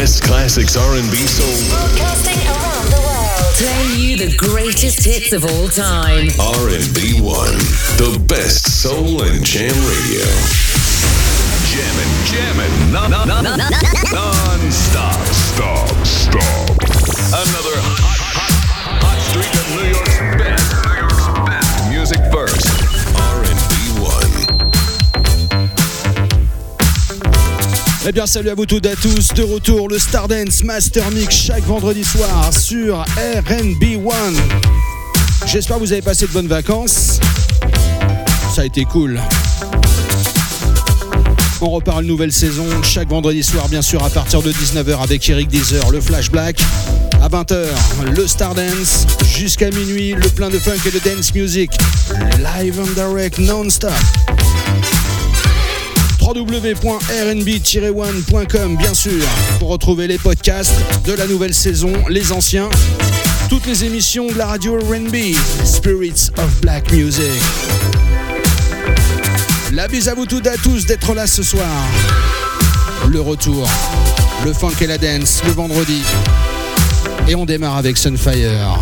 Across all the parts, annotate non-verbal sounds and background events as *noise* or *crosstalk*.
best classics R&B soul. Broadcasting around the world. Playing you the greatest hits of all time. R&B 1, the best soul and jam radio. Jammin', jammin', non, non, non, non, non-stop. Stop, stop. Another hot, hot, hot, hot streak of New York's Eh bien, salut à vous toutes et à tous. De retour, le Stardance Master Mix chaque vendredi soir sur RB One. J'espère que vous avez passé de bonnes vacances. Ça a été cool. On repart une nouvelle saison chaque vendredi soir, bien sûr, à partir de 19h avec Eric Deezer, le Flash Black. À 20h, le Stardance. Jusqu'à minuit, le plein de funk et de dance music. Live and direct non-stop www.rnb-one.com bien sûr pour retrouver les podcasts de la nouvelle saison, les anciens, toutes les émissions de la radio RNB, Spirits of Black Music. La bise à vous toutes à tous d'être là ce soir. Le retour, le funk et la dance le vendredi. Et on démarre avec Sunfire.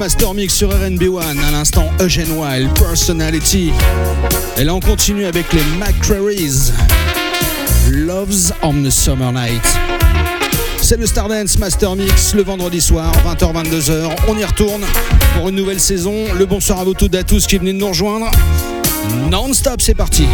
Master Mix sur RNB1, à l'instant Eugene Wild, Personality. Et là on continue avec les McCrary's. Loves on the Summer Night. C'est le Stardance Master Mix le vendredi soir, 20h-22h. On y retourne pour une nouvelle saison. Le bonsoir à vous toutes et à tous qui venez de nous rejoindre. Non-stop, c'est parti.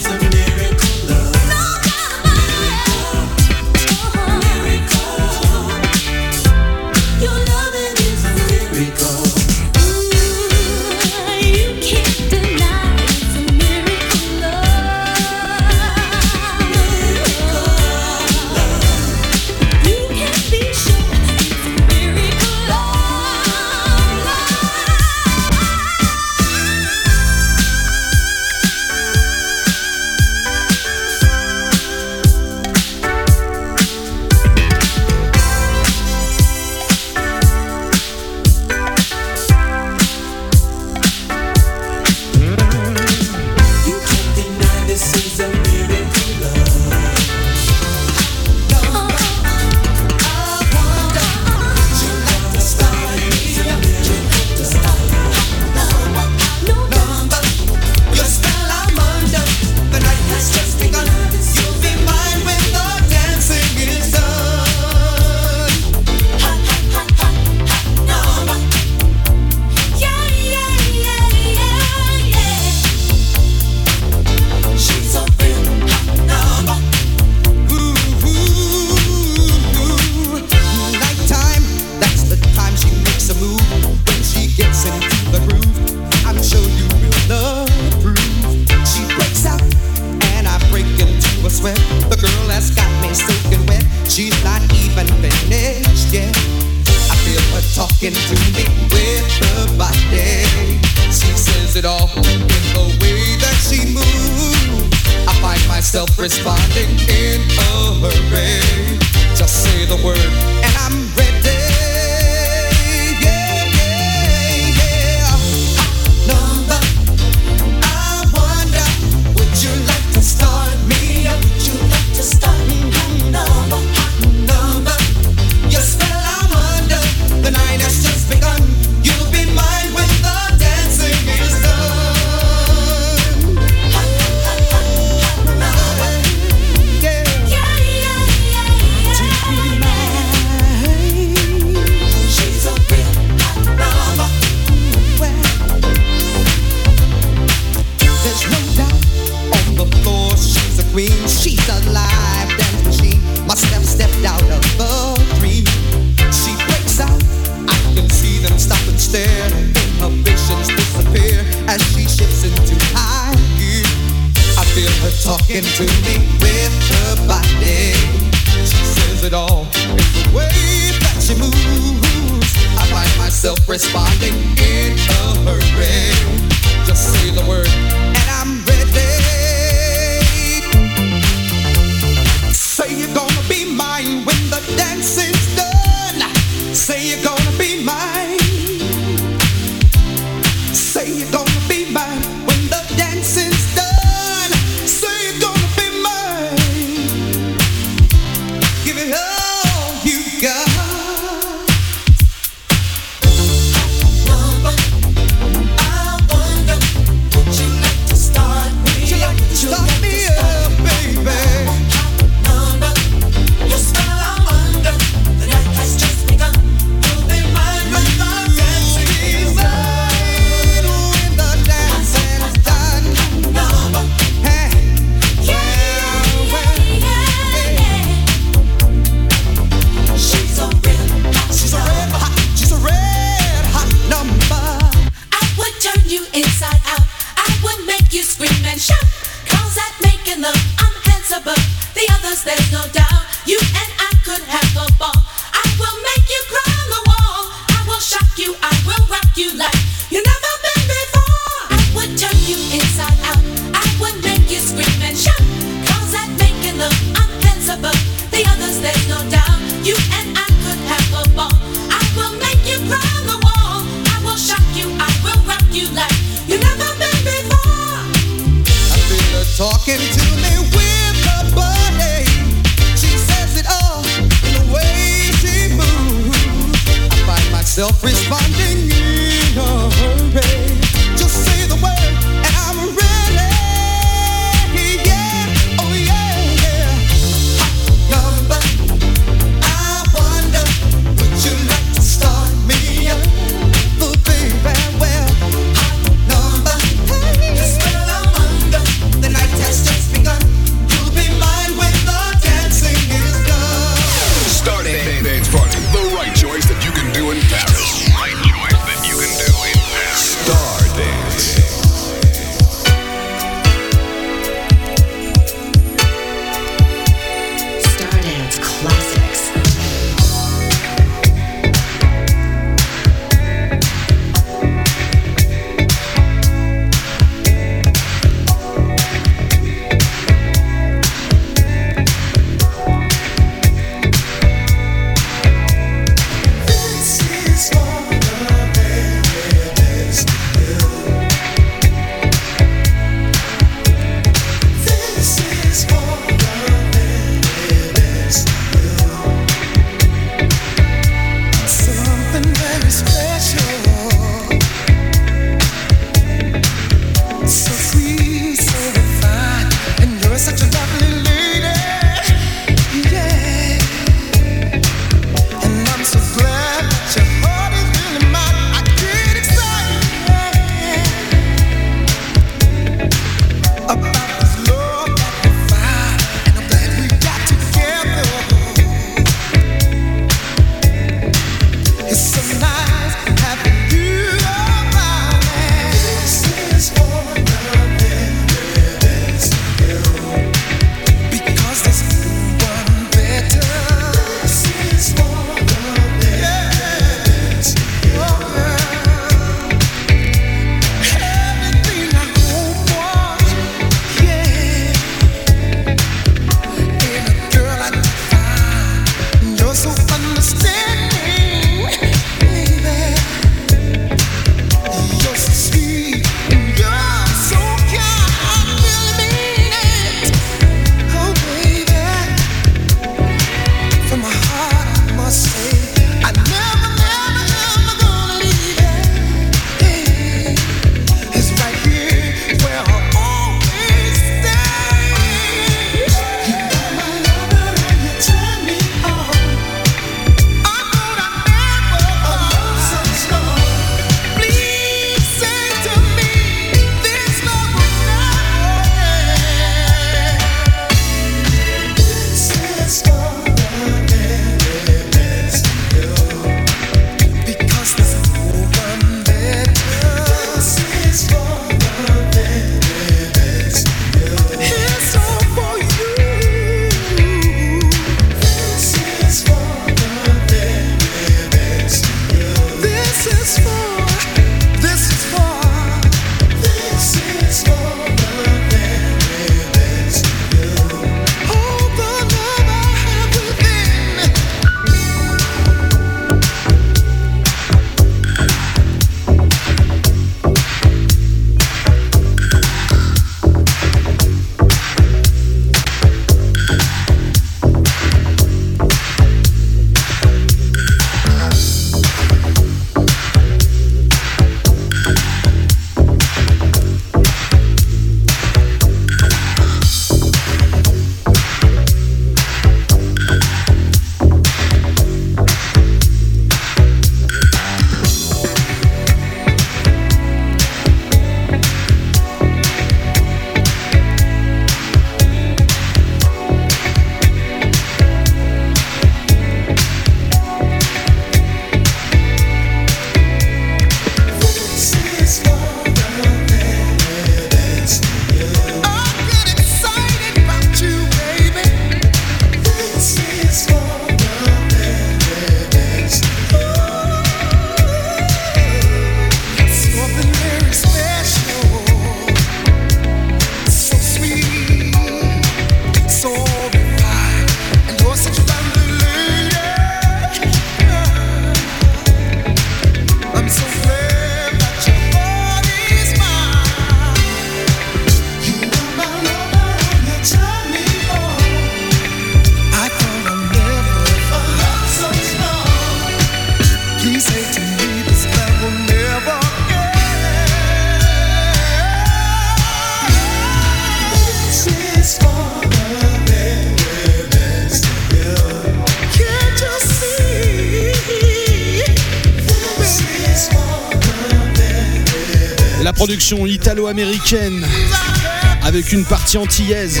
Une partie antillaise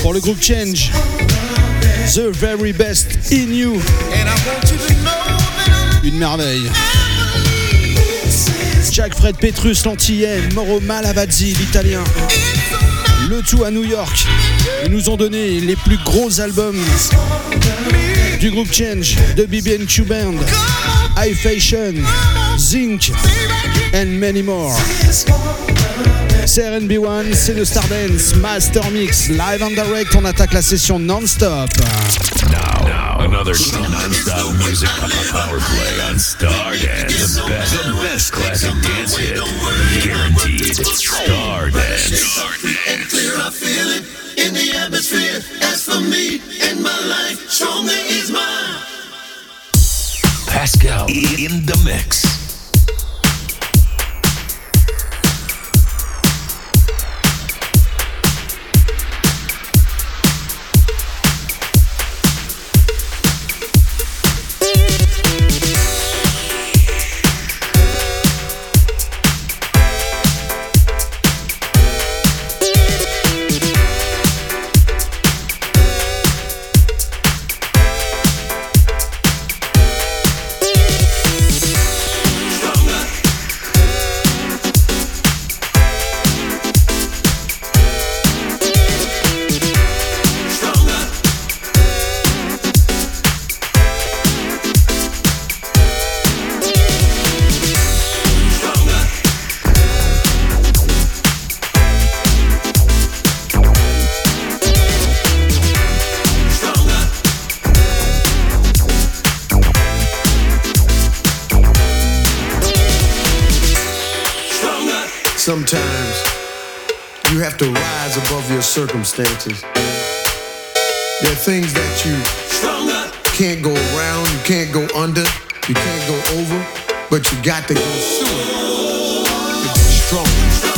pour le groupe Change. The very best in you. Une merveille. Jack Fred Petrus, l'antillais, Moro Malavazzi, l'italien. Le tout à New York. Ils nous ont donné les plus gros albums du groupe Change, de BB&Q Band, High Fashion, Zinc, and many more. C'est RNB1, c'est le Stardance Master Mix, live and direct, on attaque la session non-stop. Now, now, another non-stop music power play on Stardance. The best, the best classic dance hit, guaranteed. Stardance. and clear, I feel it in the atmosphere. As for me and my life, stronger is mine. Pascal in the mix. Circumstances. There are things that you can't go around, you can't go under, you can't go over, but you got to go through it strong.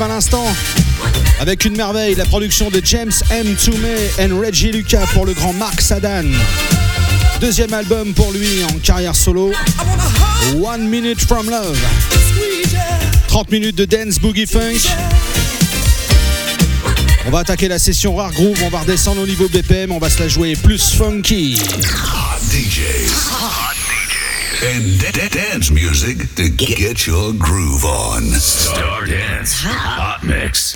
À l'instant. Avec une merveille, la production de James M. Toomey et Reggie Lucas pour le grand Mark Sadan. Deuxième album pour lui en carrière solo. One Minute from Love. 30 minutes de dance boogie funk. On va attaquer la session rare groove, on va redescendre au niveau BPM, on va se la jouer plus funky. DJs. And da- da- dance music to get your groove on. Star Dance Hot Mix.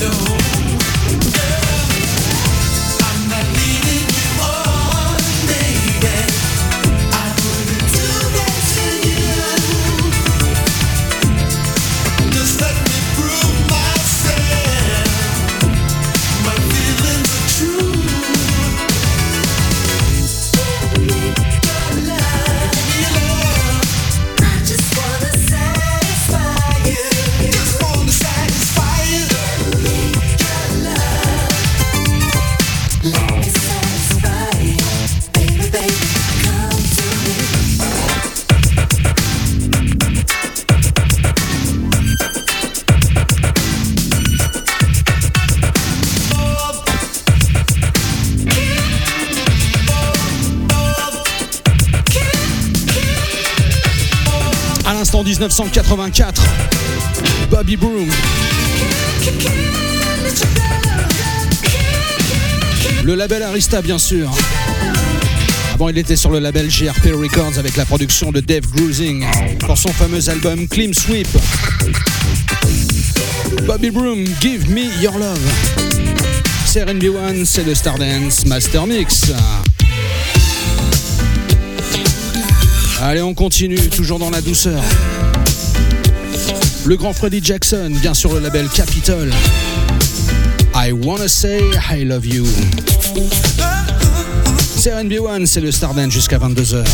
know. 1984. Bobby Broom. Le label Arista, bien sûr. Avant, il était sur le label GRP Records avec la production de Dave Grusing pour son fameux album Clean Sweep. Bobby Broom, Give Me Your Love. C'est RB1, c'est le Stardance Master Mix. Allez, on continue, toujours dans la douceur. Le grand Freddy Jackson, bien sûr le label Capitol. I wanna say I love you. C'est RNB1, c'est le Stardance jusqu'à 22h.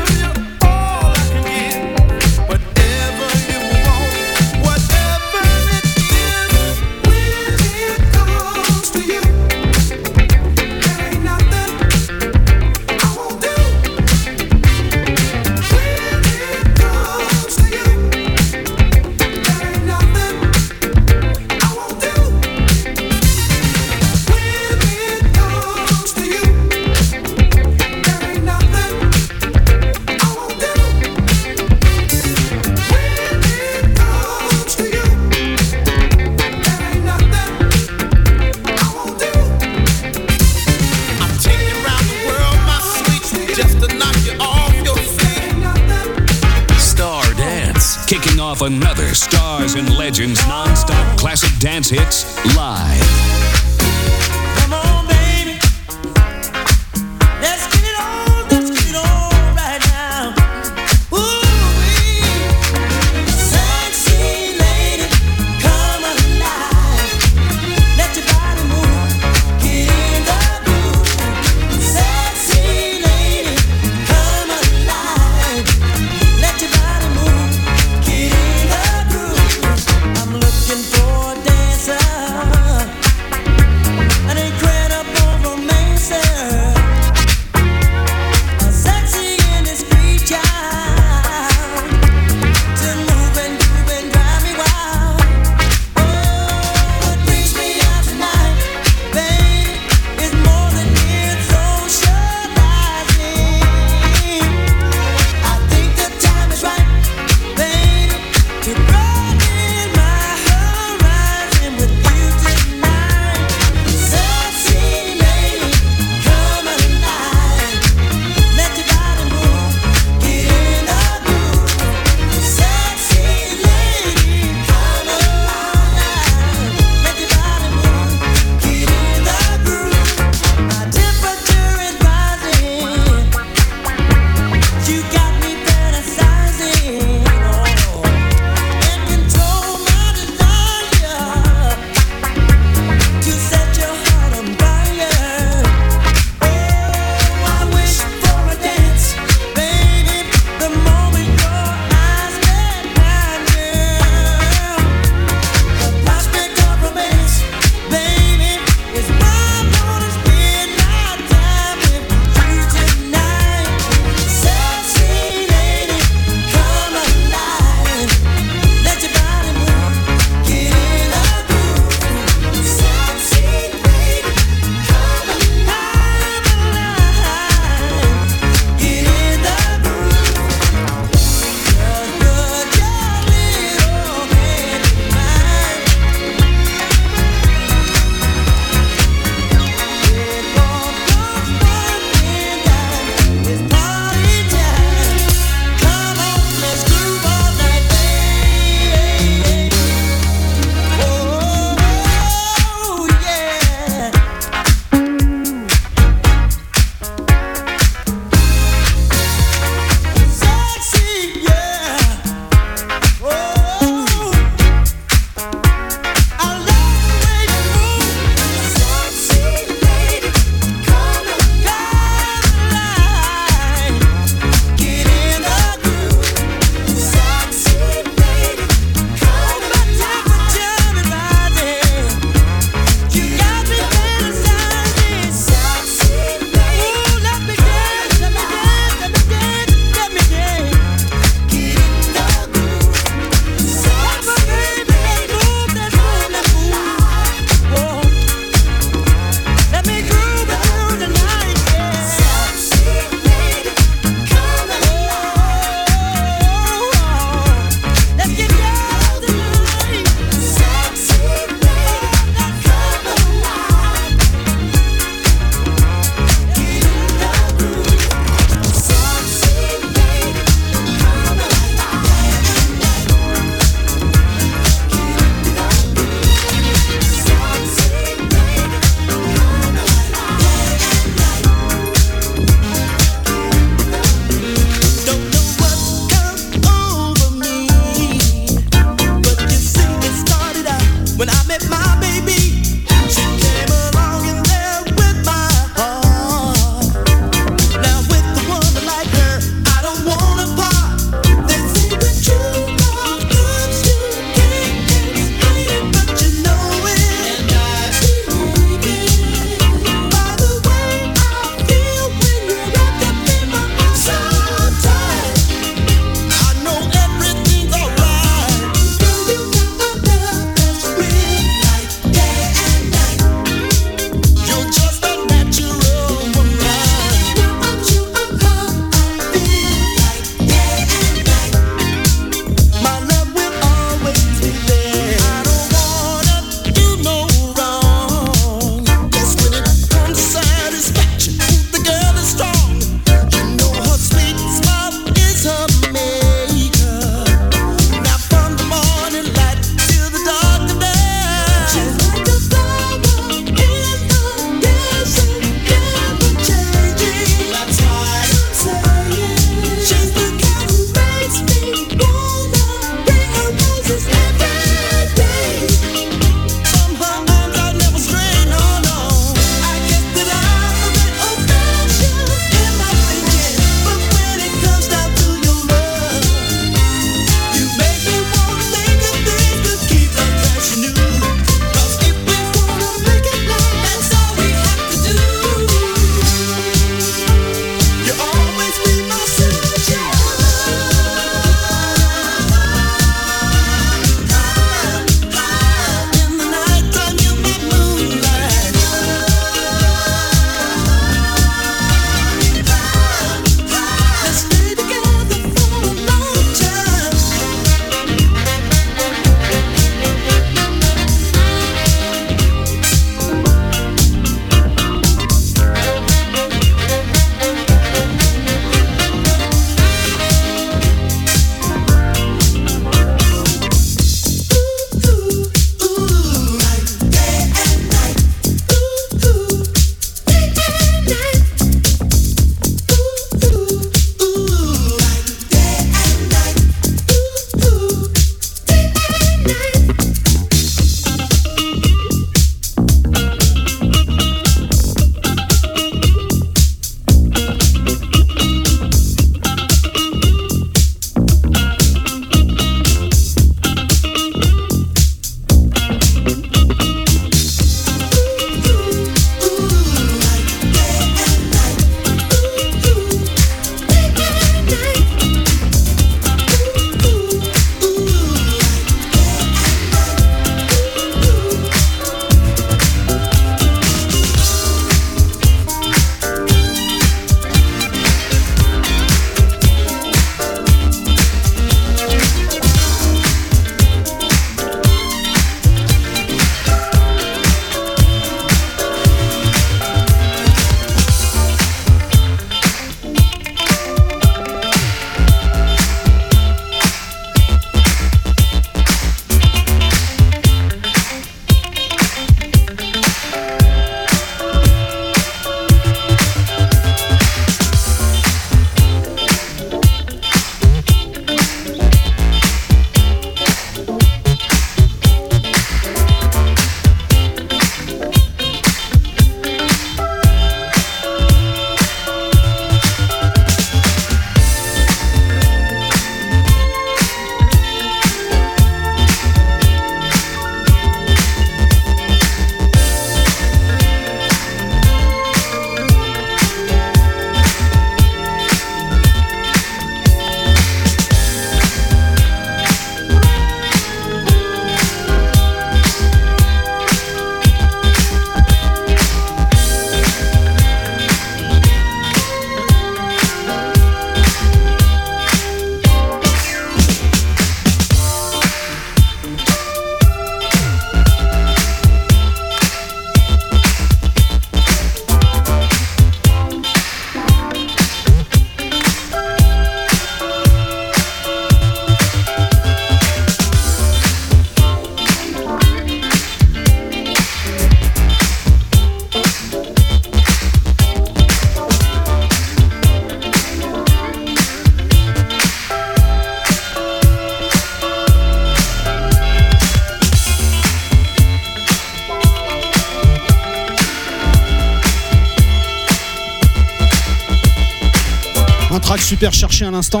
Cherché à l'instant.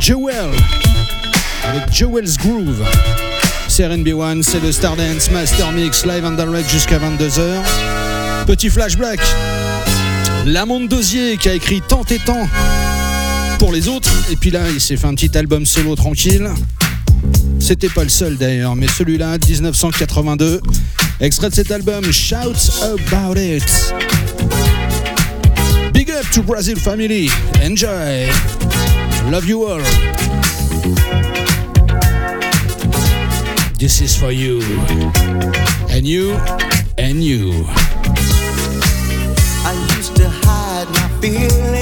Jewel. Avec Jewel's Groove. C'est RB1, c'est le Stardance Master Mix live and direct jusqu'à 22h. Petit flash black. Lamont Dosier qui a écrit tant et tant pour les autres. Et puis là, il s'est fait un petit album solo tranquille. C'était pas le seul d'ailleurs, mais celui-là, 1982. Extrait de cet album, Shout About It. Big up to Brazil family. Enjoy. Love you all. This is for you. And you. And you. I used to hide my feelings,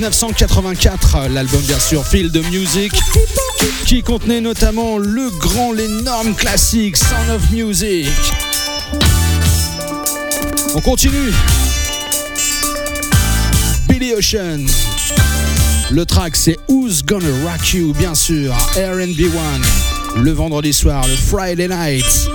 1984, l'album bien sûr Field of Music, qui contenait notamment le grand, l'énorme classique Sound of Music. On continue. Billy Ocean. Le track c'est Who's Gonna Rock You, bien sûr, RB1. Le vendredi soir, le Friday night,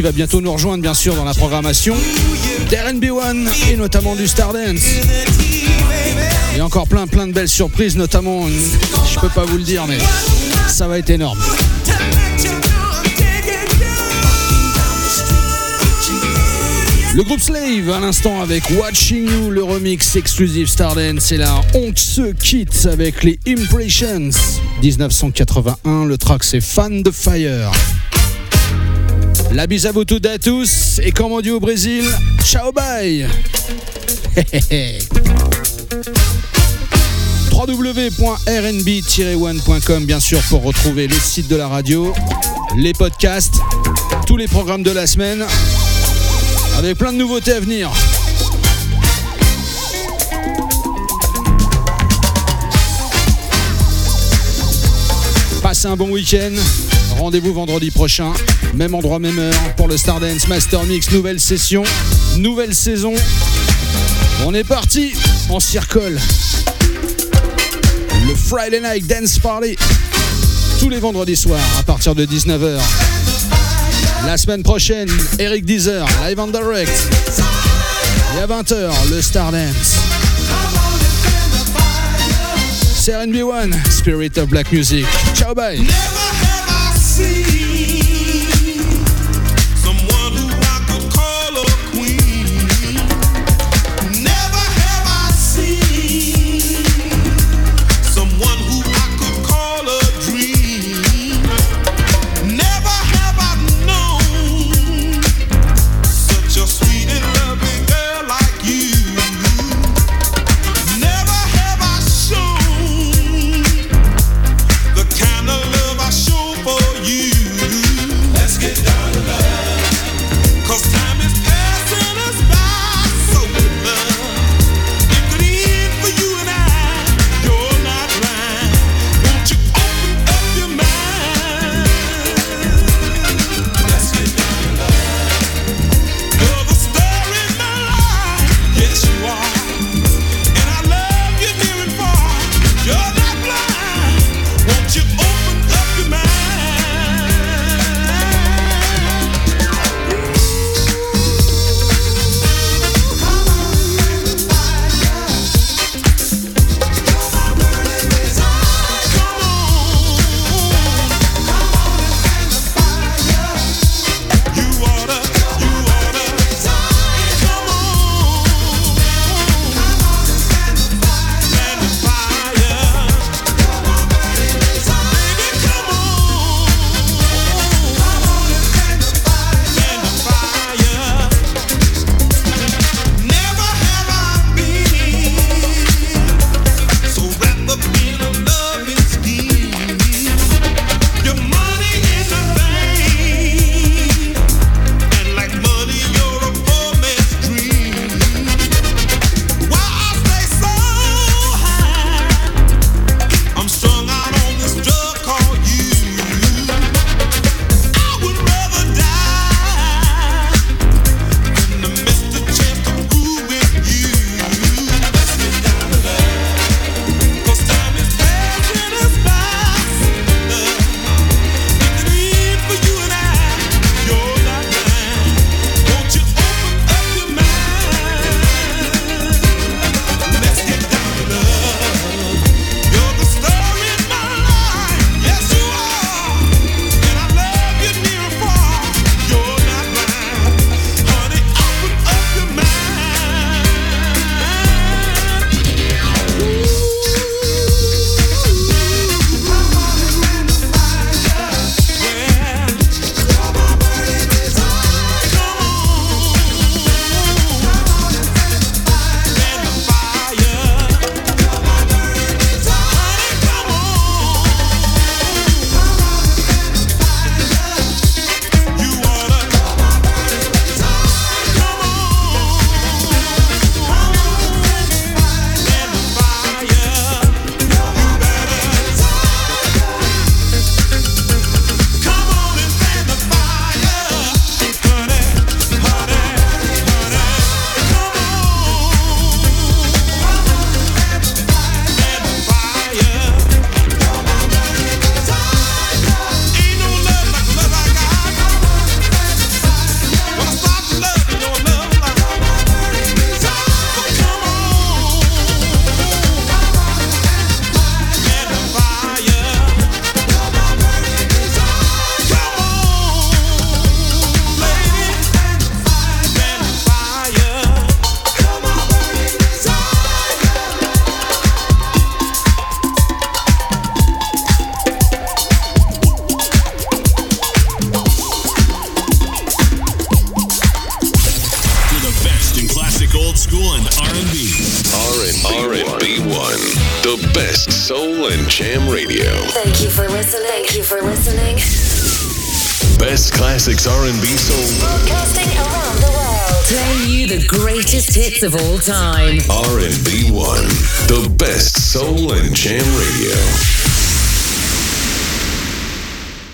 qui va bientôt nous rejoindre bien sûr dans la programmation d'RNB1 et notamment du Stardance. Et encore plein plein de belles surprises, notamment, je peux pas vous le dire, mais ça va être énorme. Le groupe Slave à l'instant avec Watching You, le remix exclusif Stardance. Et là, on se quitte avec les Impressions 1981. Le track c'est Fan de Fire. La bise à vous toutes et à tous. Et comme on dit au Brésil, ciao bye. *laughs* www.rnb-one.com bien sûr pour retrouver le site de la radio, les podcasts, tous les programmes de la semaine avec plein de nouveautés à venir. Passez un bon week-end. Rendez-vous vendredi prochain, même endroit, même heure, pour le Stardance Master Mix, nouvelle session, nouvelle saison. On est parti en circle. Le Friday Night Dance Party, tous les vendredis soirs à partir de 19h. La semaine prochaine, Eric Deezer, live on direct. Et à 20h, le Stardance. C'est RB1, Spirit of Black Music. Ciao, bye.